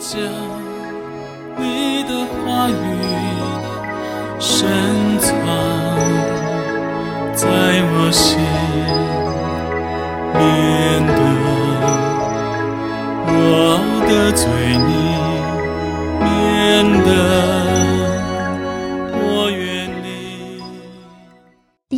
将你的话语深藏在我心，面对我的罪孽，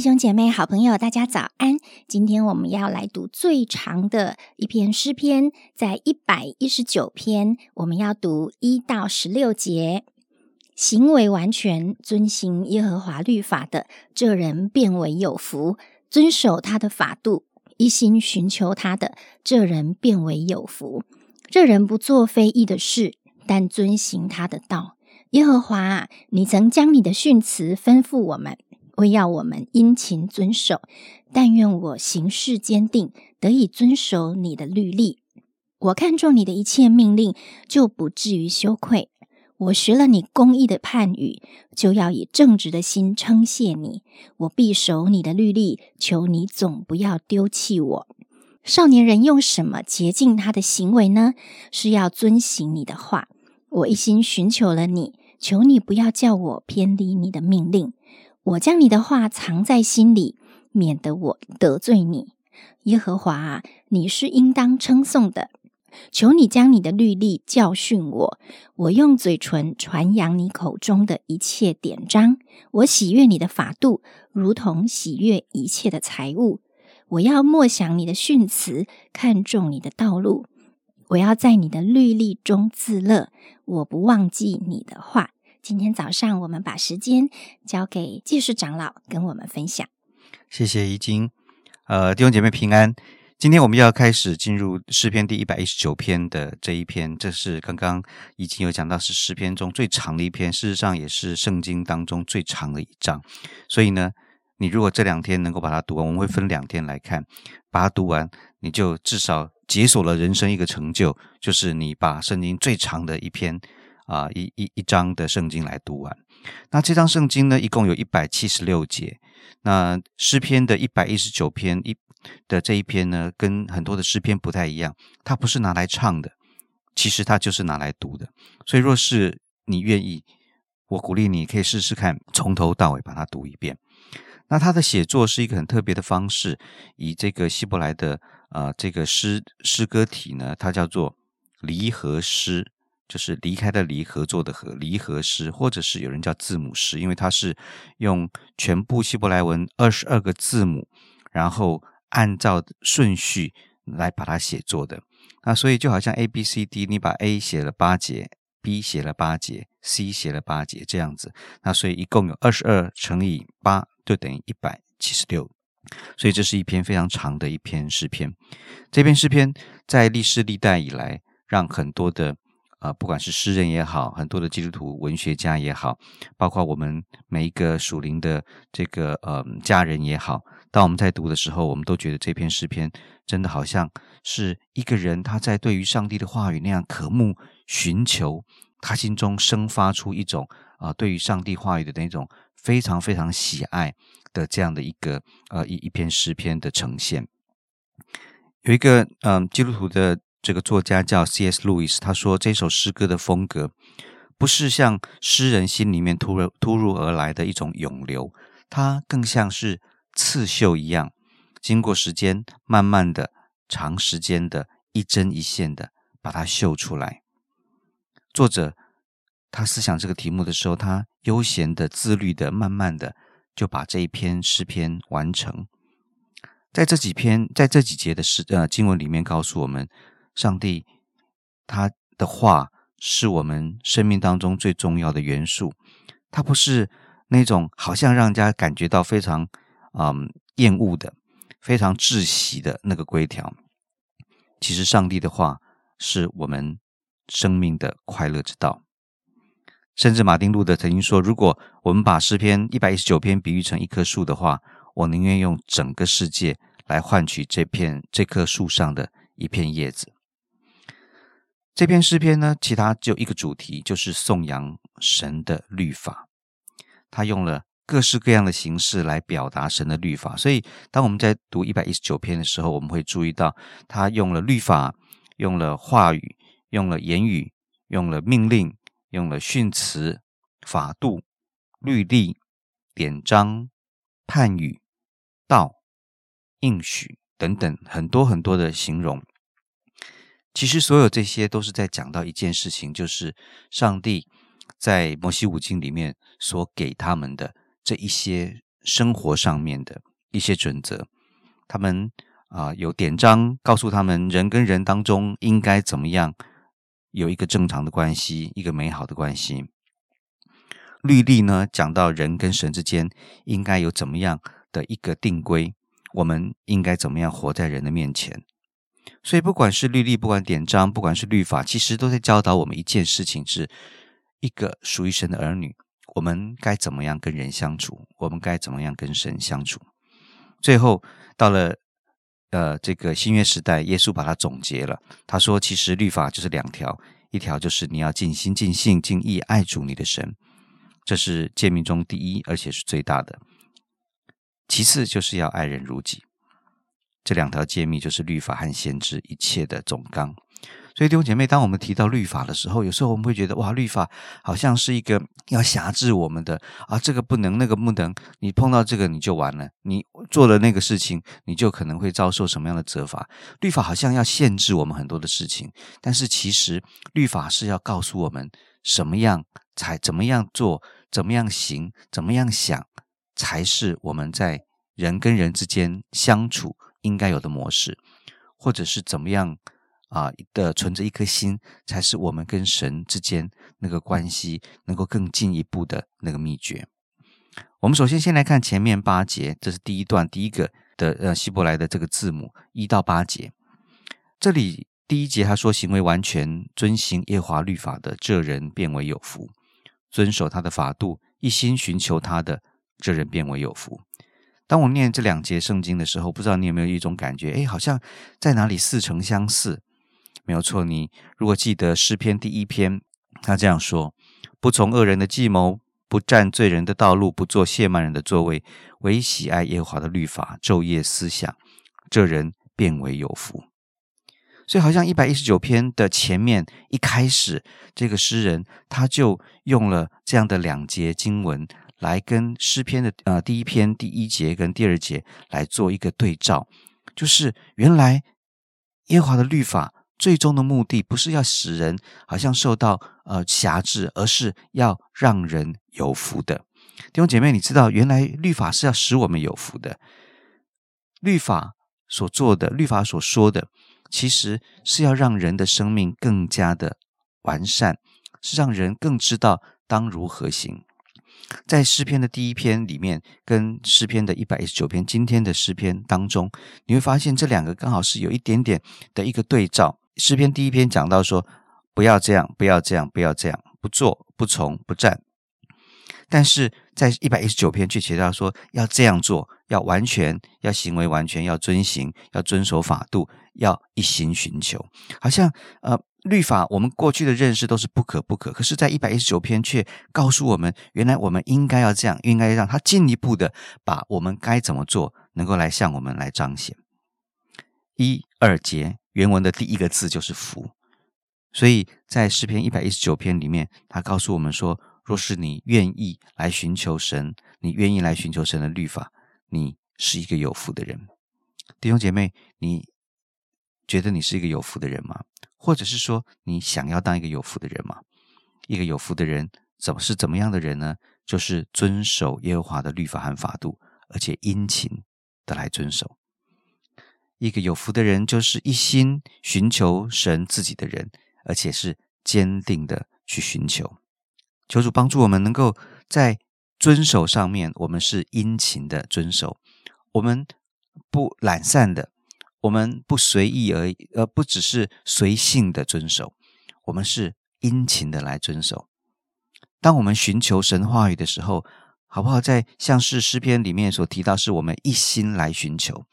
弟兄姐妹、好朋友，大家早安！今天我们要来读最长的一篇诗篇，在一百一十九篇，我们要读一到十六节。行为完全遵行耶和华律法的，这人变为有福；遵守他的法度，一心寻求他的，这人变为有福。这人不做非义的事，但遵行他的道。耶和华啊，你曾将你的训词吩咐我们。为要我们殷勤遵守，但愿我行事坚定，得以遵守你的律例。我看中你的一切命令，就不至于羞愧。我学了你公义的判语，就要以正直的心称谢你。我必守你的律例，求你总不要丢弃我。少年人用什么洁净他的行为呢？是要遵行你的话。我一心寻求了你，求你不要叫我偏离你的命令。我将你的话藏在心里，免得我得罪你。耶和华啊，你是应当称颂的。求你将你的律例教训我，我用嘴唇传扬你口中的一切典章。我喜悦你的法度，如同喜悦一切的财物。我要默想你的训词，看重你的道路。我要在你的律例中自乐，我不忘记你的话。今天早上，我们把时间交给技术长老跟我们分享。谢谢怡经，呃，弟兄姐妹平安。今天我们要开始进入诗篇第一百一十九篇的这一篇，这是刚刚已经有讲到是诗篇中最长的一篇，事实上也是圣经当中最长的一章。所以呢，你如果这两天能够把它读完，我们会分两天来看，把它读完，你就至少解锁了人生一个成就，就是你把圣经最长的一篇。啊，一一一章的圣经来读完。那这张圣经呢，一共有一百七十六节。那诗篇的一百一十九篇一的这一篇呢，跟很多的诗篇不太一样，它不是拿来唱的，其实它就是拿来读的。所以，若是你愿意，我鼓励你可以试试看，从头到尾把它读一遍。那他的写作是一个很特别的方式，以这个希伯来的啊这个诗诗歌体呢，它叫做离合诗。就是离开的离，合作的合，离合诗，或者是有人叫字母诗，因为它是用全部希伯来文二十二个字母，然后按照顺序来把它写作的。那所以就好像 A B C D，你把 A 写了八节，B 写了八节，C 写了八节这样子。那所以一共有二十二乘以八，就等于一百七十六。所以这是一篇非常长的一篇诗篇。这篇诗篇在历史历代以来，让很多的。啊，不管是诗人也好，很多的基督徒文学家也好，包括我们每一个属灵的这个呃家人也好，当我们在读的时候，我们都觉得这篇诗篇真的好像是一个人他在对于上帝的话语那样渴慕寻求，他心中生发出一种啊对于上帝话语的那种非常非常喜爱的这样的一个呃一一篇诗篇的呈现。有一个嗯基督徒的。这个作家叫 C.S. 路易斯，他说这首诗歌的风格不是像诗人心里面突入突入而来的一种涌流，它更像是刺绣一样，经过时间慢慢的、长时间的、一针一线的把它绣出来。作者他思想这个题目的时候，他悠闲的、自律的、慢慢的就把这一篇诗篇完成。在这几篇，在这几节的诗呃经文里面，告诉我们。上帝他的话是我们生命当中最重要的元素，它不是那种好像让人家感觉到非常嗯厌恶的、非常窒息的那个规条。其实，上帝的话是我们生命的快乐之道。甚至马丁路德曾经说：“如果我们把诗篇一百一十九篇比喻成一棵树的话，我宁愿用整个世界来换取这片这棵树上的一片叶子。”这篇诗篇呢，其他只有一个主题，就是颂扬神的律法。他用了各式各样的形式来表达神的律法。所以，当我们在读一百一十九篇的时候，我们会注意到他用了律法，用了话语，用了言语，用了命令，用了训词、法度、律例、典章、判语、道、应许等等很多很多的形容。其实所有这些都是在讲到一件事情，就是上帝在摩西五经里面所给他们的这一些生活上面的一些准则。他们啊有典章告诉他们，人跟人当中应该怎么样有一个正常的关系，一个美好的关系。律例呢讲到人跟神之间应该有怎么样的一个定规，我们应该怎么样活在人的面前。所以，不管是律例，不管典章，不管是律法，其实都在教导我们一件事情：是一个属于神的儿女，我们该怎么样跟人相处，我们该怎么样跟神相处。最后到了呃这个新约时代，耶稣把它总结了。他说：“其实律法就是两条，一条就是你要尽心、尽性、尽意爱主你的神，这是诫命中第一，而且是最大的。其次就是要爱人如己。”这两条诫命就是律法和先知一切的总纲。所以弟兄姐妹，当我们提到律法的时候，有时候我们会觉得，哇，律法好像是一个要辖制我们的啊，这个不能，那个不能，你碰到这个你就完了，你做了那个事情，你就可能会遭受什么样的责罚？律法好像要限制我们很多的事情，但是其实律法是要告诉我们，什么样才怎么样做，怎么样行，怎么样想，才是我们在人跟人之间相处。应该有的模式，或者是怎么样啊的存着一颗心，才是我们跟神之间那个关系能够更进一步的那个秘诀。我们首先先来看前面八节，这是第一段第一个的呃希伯来的这个字母一到八节。这里第一节他说：“行为完全遵行耶华律法的这人，变为有福；遵守他的法度，一心寻求他的这人，变为有福。”当我念这两节圣经的时候，不知道你有没有一种感觉？哎，好像在哪里似曾相似。没有错，你如果记得诗篇第一篇，他这样说：“不从恶人的计谋，不占罪人的道路，不做亵慢人的座位，唯喜爱耶和华的律法，昼夜思想，这人变为有福。”所以，好像一百一十九篇的前面一开始，这个诗人他就用了这样的两节经文。来跟诗篇的呃第一篇第一节跟第二节来做一个对照，就是原来耶和华的律法最终的目的不是要使人好像受到呃辖制，而是要让人有福的。弟兄姐妹，你知道原来律法是要使我们有福的。律法所做的，律法所说的，其实是要让人的生命更加的完善，是让人更知道当如何行。在诗篇的第一篇里面，跟诗篇的一百一十九篇今天的诗篇当中，你会发现这两个刚好是有一点点的一个对照。诗篇第一篇讲到说，不要这样，不要这样，不要这样，不做，不从，不战。但是在一百一十九篇却写到说，要这样做，要完全，要行为完全，要遵行，要遵守法度，要一心寻求，好像呃。律法，我们过去的认识都是不可不可，可是，在一百一十九篇却告诉我们，原来我们应该要这样，应该让他进一步的把我们该怎么做，能够来向我们来彰显。一二节原文的第一个字就是福，所以在诗篇一百一十九篇里面，他告诉我们说，若是你愿意来寻求神，你愿意来寻求神的律法，你是一个有福的人。弟兄姐妹，你觉得你是一个有福的人吗？或者是说，你想要当一个有福的人吗？一个有福的人，怎么是怎么样的人呢？就是遵守耶和华的律法和法度，而且殷勤的来遵守。一个有福的人，就是一心寻求神自己的人，而且是坚定的去寻求。求主帮助我们，能够在遵守上面，我们是殷勤的遵守，我们不懒散的。我们不随意而已，而不只是随性的遵守，我们是殷勤的来遵守。当我们寻求神话语的时候，好不好？在像是诗篇里面所提到，是我们一心来寻求，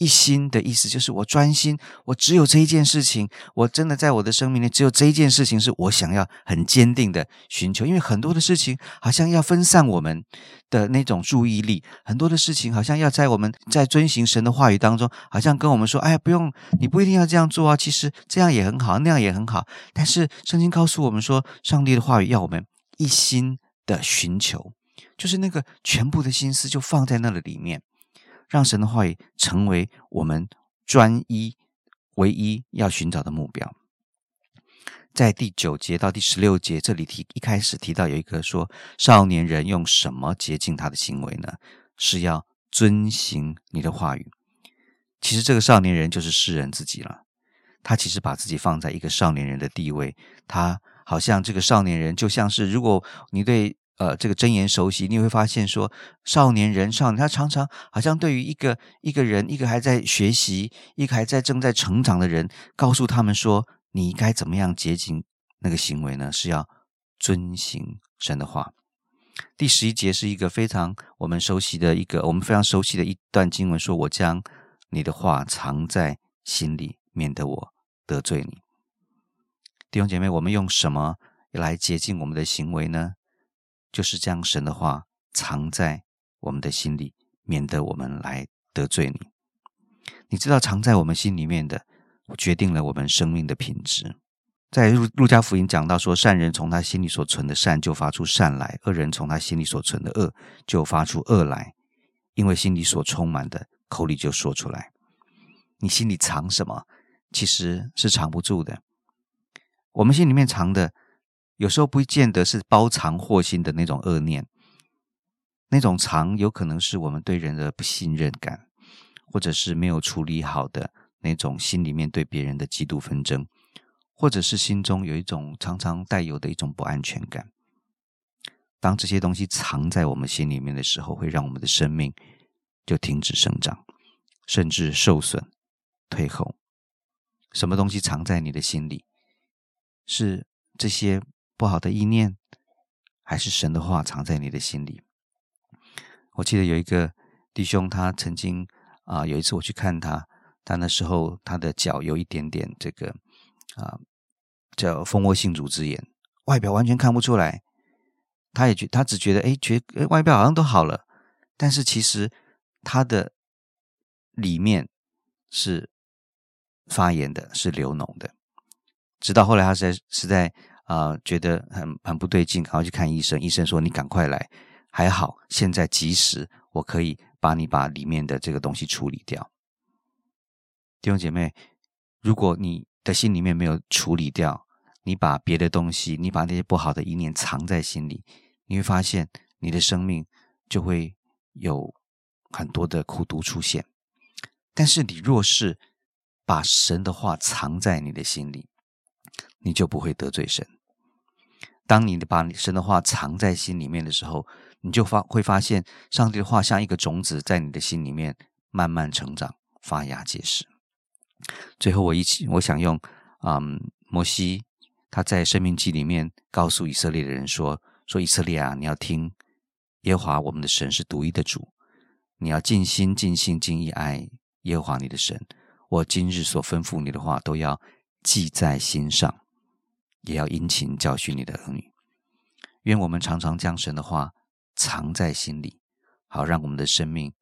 一心的意思就是我专心，我只有这一件事情，我真的在我的生命里只有这一件事情是我想要很坚定的寻求。因为很多的事情好像要分散我们的那种注意力，很多的事情好像要在我们在遵循神的话语当中，好像跟我们说：“哎，不用，你不一定要这样做啊，其实这样也很好，那样也很好。”但是圣经告诉我们说，上帝的话语要我们一心的寻求，就是那个全部的心思就放在那个里面。让神的话语成为我们专一、唯一要寻找的目标。在第九节到第十六节，这里提一开始提到有一个说，少年人用什么洁净他的行为呢？是要遵行你的话语。其实这个少年人就是诗人自己了。他其实把自己放在一个少年人的地位，他好像这个少年人就像是，如果你对。呃，这个真言熟悉，你会发现说，少年人少，他常常好像对于一个一个人，一个还在学习，一个还在正在成长的人，告诉他们说，你该怎么样接近那个行为呢？是要遵行神的话。第十一节是一个非常我们熟悉的一个，我们非常熟悉的一段经文，说我将你的话藏在心里，免得我得罪你。弟兄姐妹，我们用什么来接近我们的行为呢？就是将神的话藏在我们的心里，免得我们来得罪你。你知道，藏在我们心里面的，决定了我们生命的品质。在路路加福音讲到说，善人从他心里所存的善就发出善来，恶人从他心里所存的恶就发出恶来，因为心里所充满的，口里就说出来。你心里藏什么，其实是藏不住的。我们心里面藏的。有时候不见得是包藏祸心的那种恶念，那种藏有可能是我们对人的不信任感，或者是没有处理好的那种心里面对别人的嫉妒纷争，或者是心中有一种常常带有的一种不安全感。当这些东西藏在我们心里面的时候，会让我们的生命就停止生长，甚至受损、退后。什么东西藏在你的心里？是这些。不好的意念，还是神的话藏在你的心里。我记得有一个弟兄，他曾经啊，有一次我去看他，他那时候他的脚有一点点这个啊，叫蜂窝性组织炎，外表完全看不出来。他也觉他只觉得哎，觉外表好像都好了，但是其实他的里面是发炎的，是流脓的。直到后来，他在是在。啊，觉得很很不对劲，然后去看医生。医生说：“你赶快来，还好现在及时，我可以把你把里面的这个东西处理掉。”弟兄姐妹，如果你的心里面没有处理掉，你把别的东西，你把那些不好的一念藏在心里，你会发现你的生命就会有很多的苦毒出现。但是你若是把神的话藏在你的心里，你就不会得罪神。当你把你神的话藏在心里面的时候，你就发会发现，上帝的话像一个种子在你的心里面慢慢成长、发芽、结实。最后，我一起我想用，嗯，摩西他在生命记里面告诉以色列的人说：“说以色列啊，你要听耶和华我们的神是独一的主，你要尽心、尽性、尽意爱耶和华你的神。我今日所吩咐你的话，都要记在心上。”也要殷勤教训你的儿女。愿我们常常将神的话藏在心里，好让我们的生命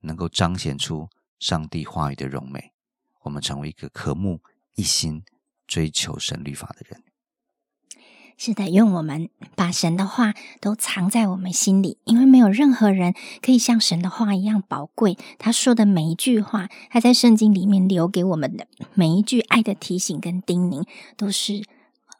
能够彰显出上帝话语的荣美。我们成为一个渴慕一心追求神律法的人。是的，愿我们把神的话都藏在我们心里，因为没有任何人可以像神的话一样宝贵。他说的每一句话，他在圣经里面留给我们的每一句爱的提醒跟叮咛，都是。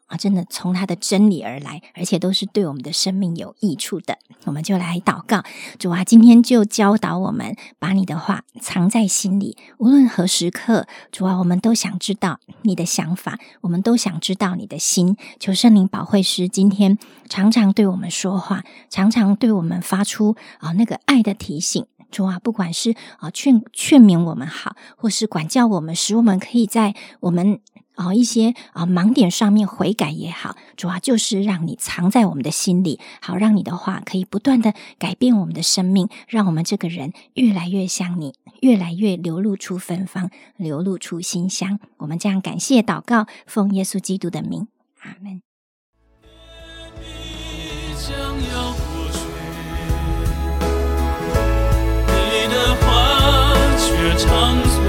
啊，真的从他的真理而来，而且都是对我们的生命有益处的。我们就来祷告，主啊，今天就教导我们，把你的话藏在心里。无论何时刻，主啊，我们都想知道你的想法，我们都想知道你的心。求圣灵保惠师今天常常对我们说话，常常对我们发出啊那个爱的提醒。主啊，不管是啊劝劝勉我们好，或是管教我们，使我们可以在我们。哦，一些啊盲点上面悔改也好，主要就是让你藏在我们的心里，好让你的话可以不断的改变我们的生命，让我们这个人越来越像你，越来越流露出芬芳，流露出馨香。我们这样感谢祷告，奉耶稣基督的名，阿门。你，的话却长存。